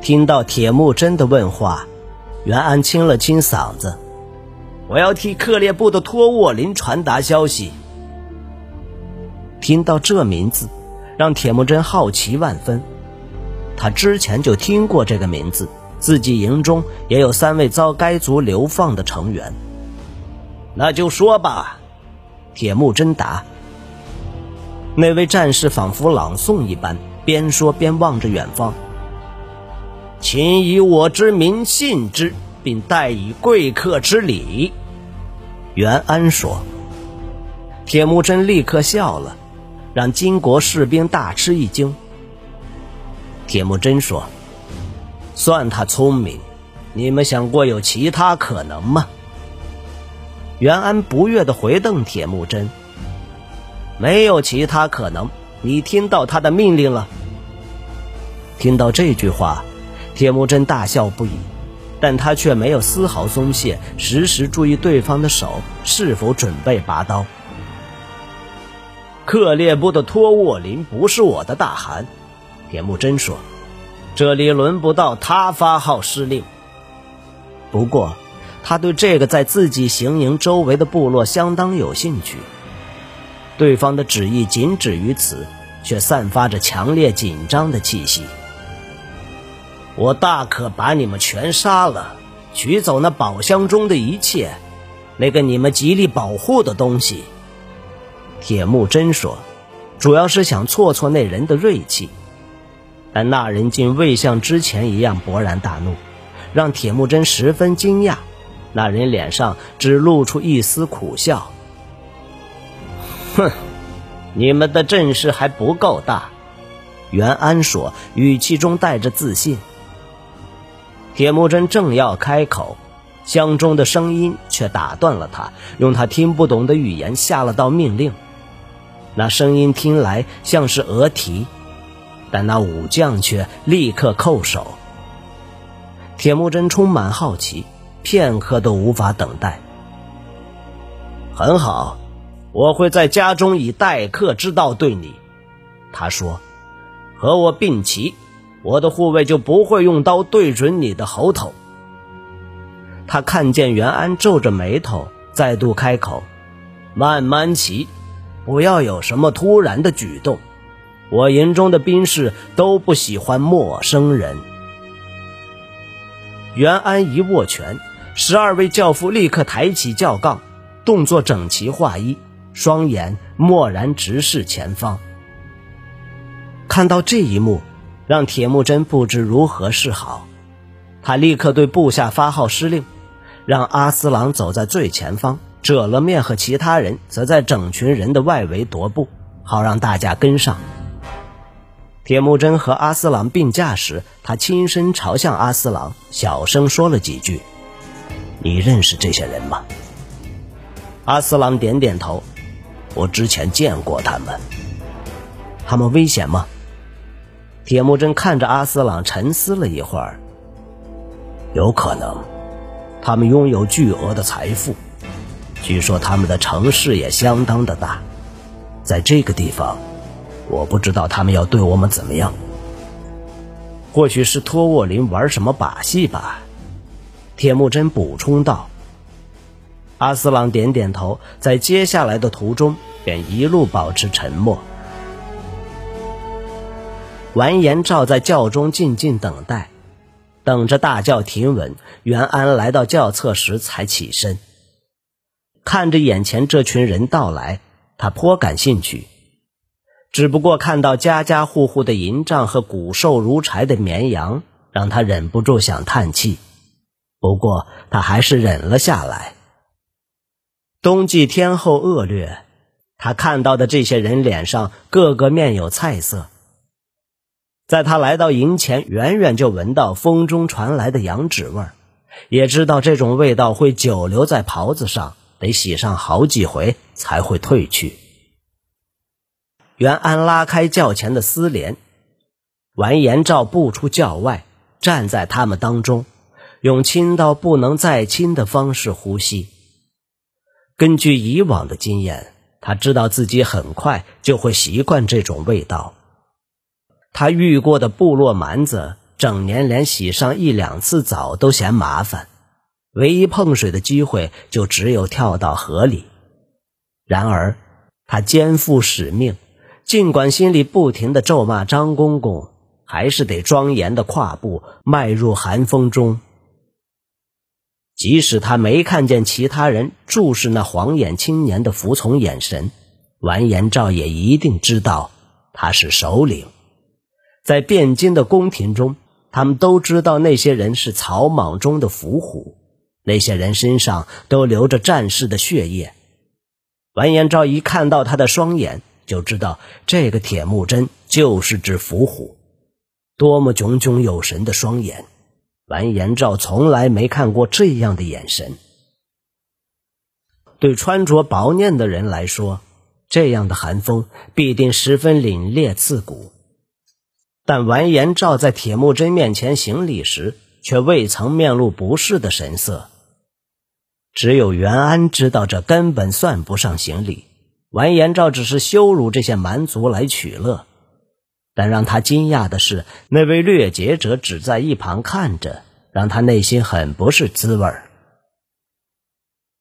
听到铁木真的问话，袁安清了清嗓子：“我要替克烈部的托沃林传达消息。”听到这名字，让铁木真好奇万分。他之前就听过这个名字，自己营中也有三位遭该族流放的成员。那就说吧，铁木真答。那位战士仿佛朗诵一般，边说边望着远方。请以我之名信之，并代以贵客之礼。袁安说。铁木真立刻笑了，让金国士兵大吃一惊。铁木真说：“算他聪明，你们想过有其他可能吗？”袁安不悦地回瞪铁木真：“没有其他可能，你听到他的命令了。”听到这句话，铁木真大笑不已，但他却没有丝毫松懈，时时注意对方的手是否准备拔刀。克烈部的托沃林不是我的大汗。铁木真说：“这里轮不到他发号施令。不过，他对这个在自己行营周围的部落相当有兴趣。对方的旨意仅止于此，却散发着强烈紧张的气息。我大可把你们全杀了，取走那宝箱中的一切，那个你们极力保护的东西。”铁木真说：“主要是想挫挫那人的锐气。”但那人竟未像之前一样勃然大怒，让铁木真十分惊讶。那人脸上只露出一丝苦笑：“哼，你们的阵势还不够大。”袁安说，语气中带着自信。铁木真正要开口，箱中的声音却打断了他，用他听不懂的语言下了道命令。那声音听来像是俄提。但那武将却立刻叩首。铁木真充满好奇，片刻都无法等待。很好，我会在家中以待客之道对你。他说：“和我并齐，我的护卫就不会用刀对准你的喉头。”他看见袁安皱着眉头，再度开口：“慢慢骑，不要有什么突然的举动。”我营中的兵士都不喜欢陌生人。袁安一握拳，十二位教夫立刻抬起教杠，动作整齐划一，双眼默然直视前方。看到这一幕，让铁木真不知如何是好。他立刻对部下发号施令，让阿斯朗走在最前方，褶了面和其他人则在整群人的外围踱步，好让大家跟上。铁木真和阿斯朗并驾时，他亲身朝向阿斯朗，小声说了几句：“你认识这些人吗？”阿斯朗点点头：“我之前见过他们。他们危险吗？”铁木真看着阿斯朗，沉思了一会儿：“有可能。他们拥有巨额的财富，据说他们的城市也相当的大，在这个地方。”我不知道他们要对我们怎么样，或许是托沃林玩什么把戏吧。铁木真补充道。阿斯朗点点头，在接下来的途中便一路保持沉默。完颜照在轿中静静等待，等着大轿停稳。袁安来到轿侧时才起身，看着眼前这群人到来，他颇感兴趣。只不过看到家家户户的银帐和骨瘦如柴的绵羊，让他忍不住想叹气。不过他还是忍了下来。冬季天候恶劣，他看到的这些人脸上个个面有菜色。在他来到营前，远远就闻到风中传来的羊脂味儿，也知道这种味道会久留在袍子上，得洗上好几回才会褪去。袁安拉开轿前的丝帘，完颜照步出轿外，站在他们当中，用亲到不能再亲的方式呼吸。根据以往的经验，他知道自己很快就会习惯这种味道。他遇过的部落蛮子整年连洗上一两次澡都嫌麻烦，唯一碰水的机会就只有跳到河里。然而，他肩负使命，尽管心里不停的咒骂张公公，还是得庄严的跨步迈入寒风中。即使他没看见其他人注视那黄眼青年的服从眼神，完颜昭也一定知道他是首领。在汴京的宫廷中，他们都知道那些人是草莽中的伏虎，那些人身上都流着战士的血液。完颜昭一看到他的双眼，就知道这个铁木真就是只伏虎。多么炯炯有神的双眼！完颜昭从来没看过这样的眼神。对穿着薄念的人来说，这样的寒风必定十分凛冽刺骨。但完颜昭在铁木真面前行礼时，却未曾面露不适的神色。只有袁安知道，这根本算不上行礼。完颜昭只是羞辱这些蛮族来取乐。但让他惊讶的是，那位掠劫者只在一旁看着，让他内心很不是滋味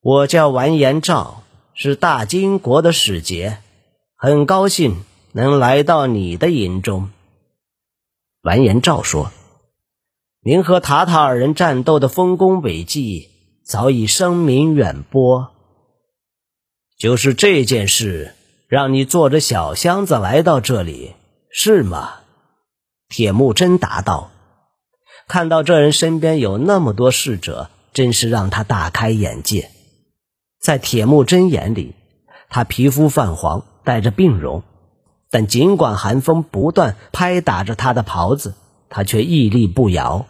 我叫完颜昭，是大金国的使节，很高兴能来到你的营中。完颜昭说：“您和塔塔尔人战斗的丰功伟绩。”早已声名远播。就是这件事，让你坐着小箱子来到这里，是吗？铁木真答道。看到这人身边有那么多侍者，真是让他大开眼界。在铁木真眼里，他皮肤泛黄，带着病容，但尽管寒风不断拍打着他的袍子，他却屹立不摇。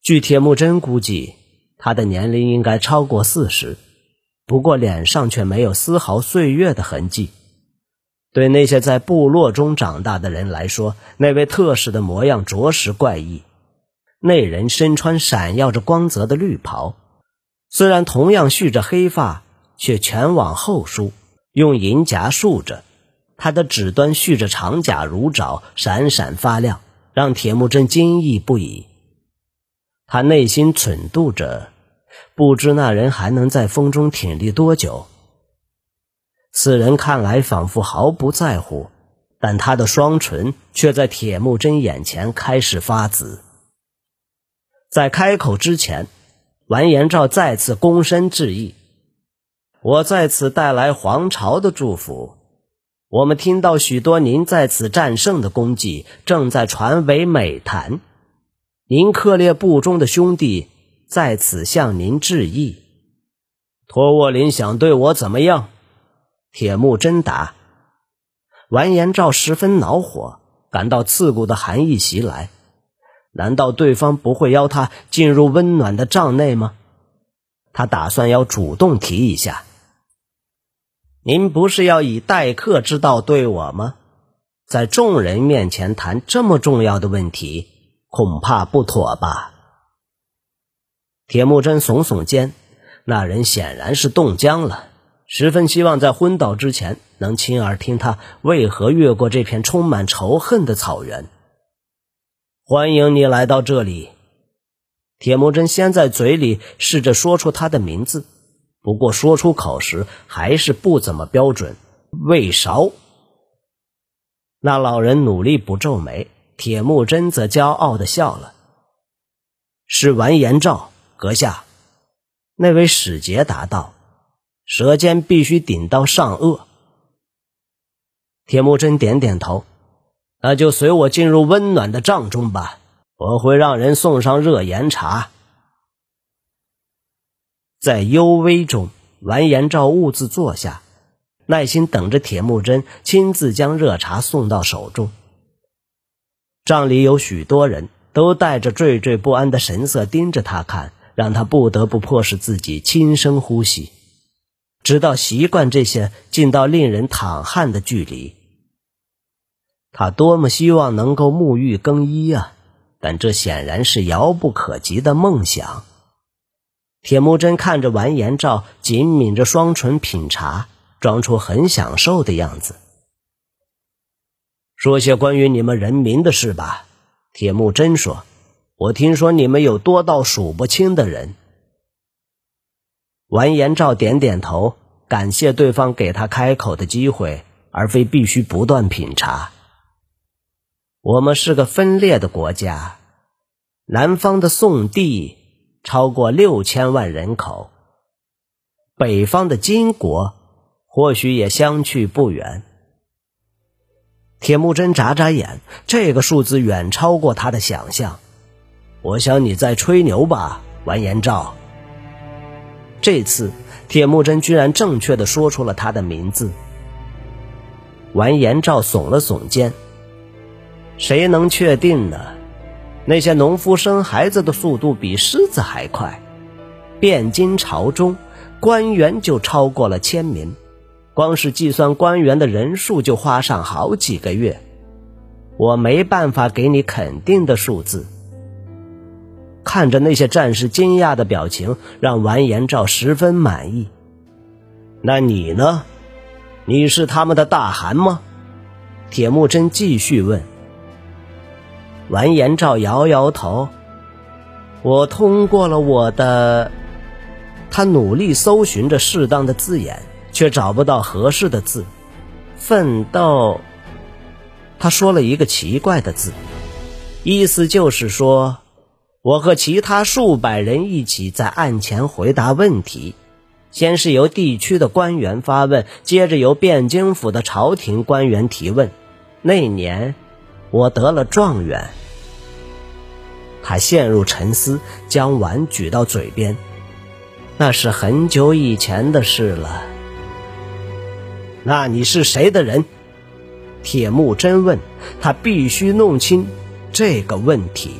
据铁木真估计。他的年龄应该超过四十，不过脸上却没有丝毫岁月的痕迹。对那些在部落中长大的人来说，那位特使的模样着实怪异。那人身穿闪耀着光泽的绿袍，虽然同样蓄着黑发，却全往后梳，用银夹束着。他的指端蓄着长甲如爪，闪闪发亮，让铁木真惊异不已。他内心忖度着，不知那人还能在风中挺立多久。此人看来仿佛毫不在乎，但他的双唇却在铁木真眼前开始发紫。在开口之前，完颜昭再次躬身致意：“我在此带来皇朝的祝福。我们听到许多您在此战胜的功绩，正在传为美谈。”您克烈部中的兄弟在此向您致意。托沃林想对我怎么样？铁木真答。完颜昭十分恼火，感到刺骨的寒意袭来。难道对方不会邀他进入温暖的帐内吗？他打算要主动提一下。您不是要以待客之道对我吗？在众人面前谈这么重要的问题？恐怕不妥吧？铁木真耸耸肩，那人显然是冻僵了，十分希望在昏倒之前能亲耳听他为何越过这片充满仇恨的草原。欢迎你来到这里。铁木真先在嘴里试着说出他的名字，不过说出口时还是不怎么标准。魏韶。那老人努力不皱眉。铁木真则骄傲的笑了。是完颜昭阁下，那位使节答道：“舌尖必须顶到上颚。”铁木真点点头：“那就随我进入温暖的帐中吧，我会让人送上热盐茶。”在幽微中，完颜昭兀自坐下，耐心等着铁木真亲自将热茶送到手中。帐里有许多人都带着惴惴不安的神色盯着他看，让他不得不迫使自己轻声呼吸，直到习惯这些近到令人淌汗的距离。他多么希望能够沐浴更衣啊！但这显然是遥不可及的梦想。铁木真看着完颜昭紧抿着双唇品茶，装出很享受的样子。说些关于你们人民的事吧。铁木真说：“我听说你们有多到数不清的人。”完颜昭点点头，感谢对方给他开口的机会，而非必须不断品茶。我们是个分裂的国家，南方的宋地超过六千万人口，北方的金国或许也相去不远。铁木真眨眨眼，这个数字远超过他的想象。我想你在吹牛吧，完颜昭。这次，铁木真居然正确的说出了他的名字。完颜昭耸了耸肩。谁能确定呢？那些农夫生孩子的速度比狮子还快。汴京朝中，官员就超过了千名，光是计算官员的人数就花上好几个月。我没办法给你肯定的数字。看着那些战士惊讶的表情，让完颜昭十分满意。那你呢？你是他们的大汗吗？铁木真继续问。完颜昭摇摇头。我通过了我的，他努力搜寻着适当的字眼，却找不到合适的字。奋斗。他说了一个奇怪的字，意思就是说。我和其他数百人一起在案前回答问题，先是由地区的官员发问，接着由汴京府的朝廷官员提问。那年，我得了状元。他陷入沉思，将碗举到嘴边。那是很久以前的事了。那你是谁的人？铁木真问他，必须弄清这个问题。